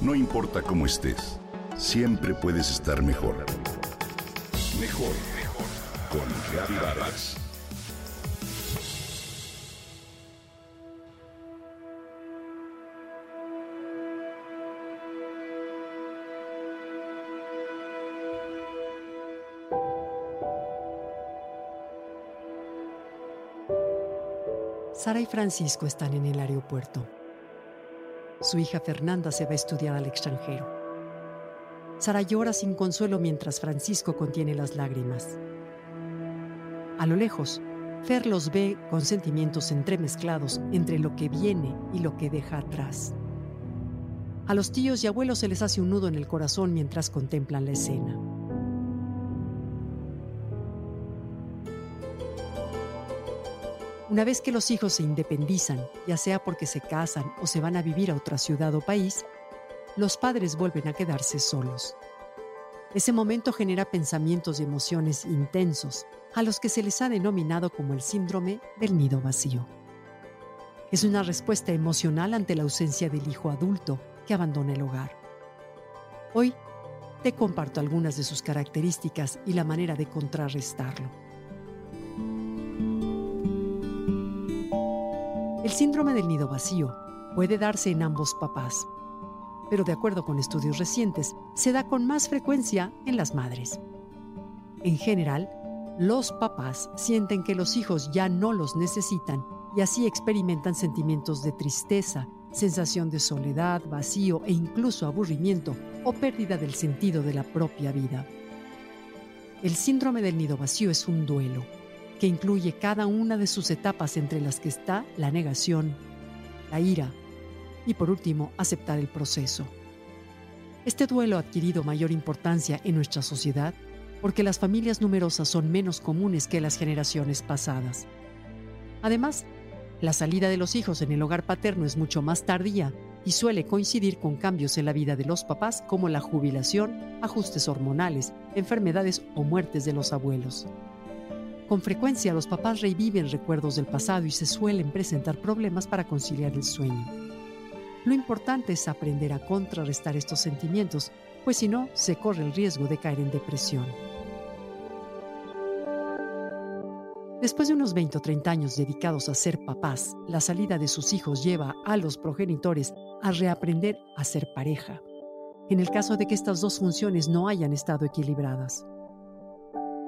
No importa cómo estés, siempre puedes estar mejor. Mejor, mejor. Con Vargas. Sara y Francisco están en el aeropuerto. Su hija Fernanda se va a estudiar al extranjero. Sara llora sin consuelo mientras Francisco contiene las lágrimas. A lo lejos, Fer los ve con sentimientos entremezclados entre lo que viene y lo que deja atrás. A los tíos y abuelos se les hace un nudo en el corazón mientras contemplan la escena. Una vez que los hijos se independizan, ya sea porque se casan o se van a vivir a otra ciudad o país, los padres vuelven a quedarse solos. Ese momento genera pensamientos y emociones intensos, a los que se les ha denominado como el síndrome del nido vacío. Es una respuesta emocional ante la ausencia del hijo adulto que abandona el hogar. Hoy te comparto algunas de sus características y la manera de contrarrestarlo. El síndrome del nido vacío puede darse en ambos papás, pero de acuerdo con estudios recientes, se da con más frecuencia en las madres. En general, los papás sienten que los hijos ya no los necesitan y así experimentan sentimientos de tristeza, sensación de soledad, vacío e incluso aburrimiento o pérdida del sentido de la propia vida. El síndrome del nido vacío es un duelo que incluye cada una de sus etapas entre las que está la negación, la ira y por último aceptar el proceso. Este duelo ha adquirido mayor importancia en nuestra sociedad porque las familias numerosas son menos comunes que las generaciones pasadas. Además, la salida de los hijos en el hogar paterno es mucho más tardía y suele coincidir con cambios en la vida de los papás como la jubilación, ajustes hormonales, enfermedades o muertes de los abuelos. Con frecuencia los papás reviven recuerdos del pasado y se suelen presentar problemas para conciliar el sueño. Lo importante es aprender a contrarrestar estos sentimientos, pues si no, se corre el riesgo de caer en depresión. Después de unos 20 o 30 años dedicados a ser papás, la salida de sus hijos lleva a los progenitores a reaprender a ser pareja, en el caso de que estas dos funciones no hayan estado equilibradas.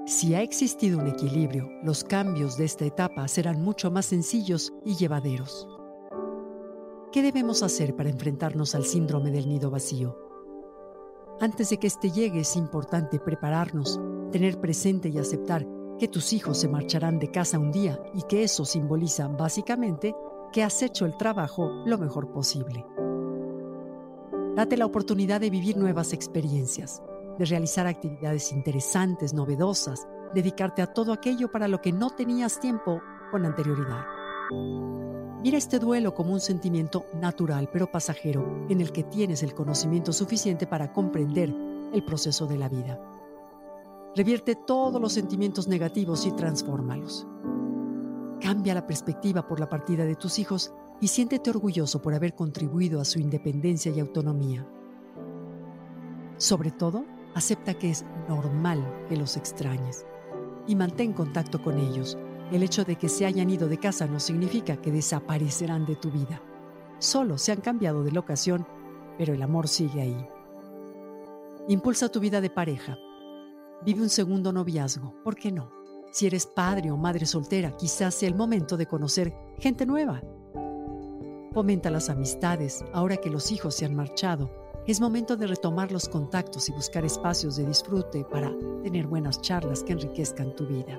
Si ha existido un equilibrio, los cambios de esta etapa serán mucho más sencillos y llevaderos. ¿Qué debemos hacer para enfrentarnos al síndrome del nido vacío? Antes de que este llegue es importante prepararnos, tener presente y aceptar que tus hijos se marcharán de casa un día y que eso simboliza básicamente que has hecho el trabajo lo mejor posible. Date la oportunidad de vivir nuevas experiencias de realizar actividades interesantes, novedosas, dedicarte a todo aquello para lo que no tenías tiempo con anterioridad. Mira este duelo como un sentimiento natural pero pasajero en el que tienes el conocimiento suficiente para comprender el proceso de la vida. Revierte todos los sentimientos negativos y transfórmalos. Cambia la perspectiva por la partida de tus hijos y siéntete orgulloso por haber contribuido a su independencia y autonomía. Sobre todo, Acepta que es normal que los extrañes y mantén contacto con ellos. El hecho de que se hayan ido de casa no significa que desaparecerán de tu vida. Solo se han cambiado de locación, pero el amor sigue ahí. Impulsa tu vida de pareja. Vive un segundo noviazgo, ¿por qué no? Si eres padre o madre soltera, quizás sea el momento de conocer gente nueva. Fomenta las amistades ahora que los hijos se han marchado es momento de retomar los contactos y buscar espacios de disfrute para tener buenas charlas que enriquezcan tu vida.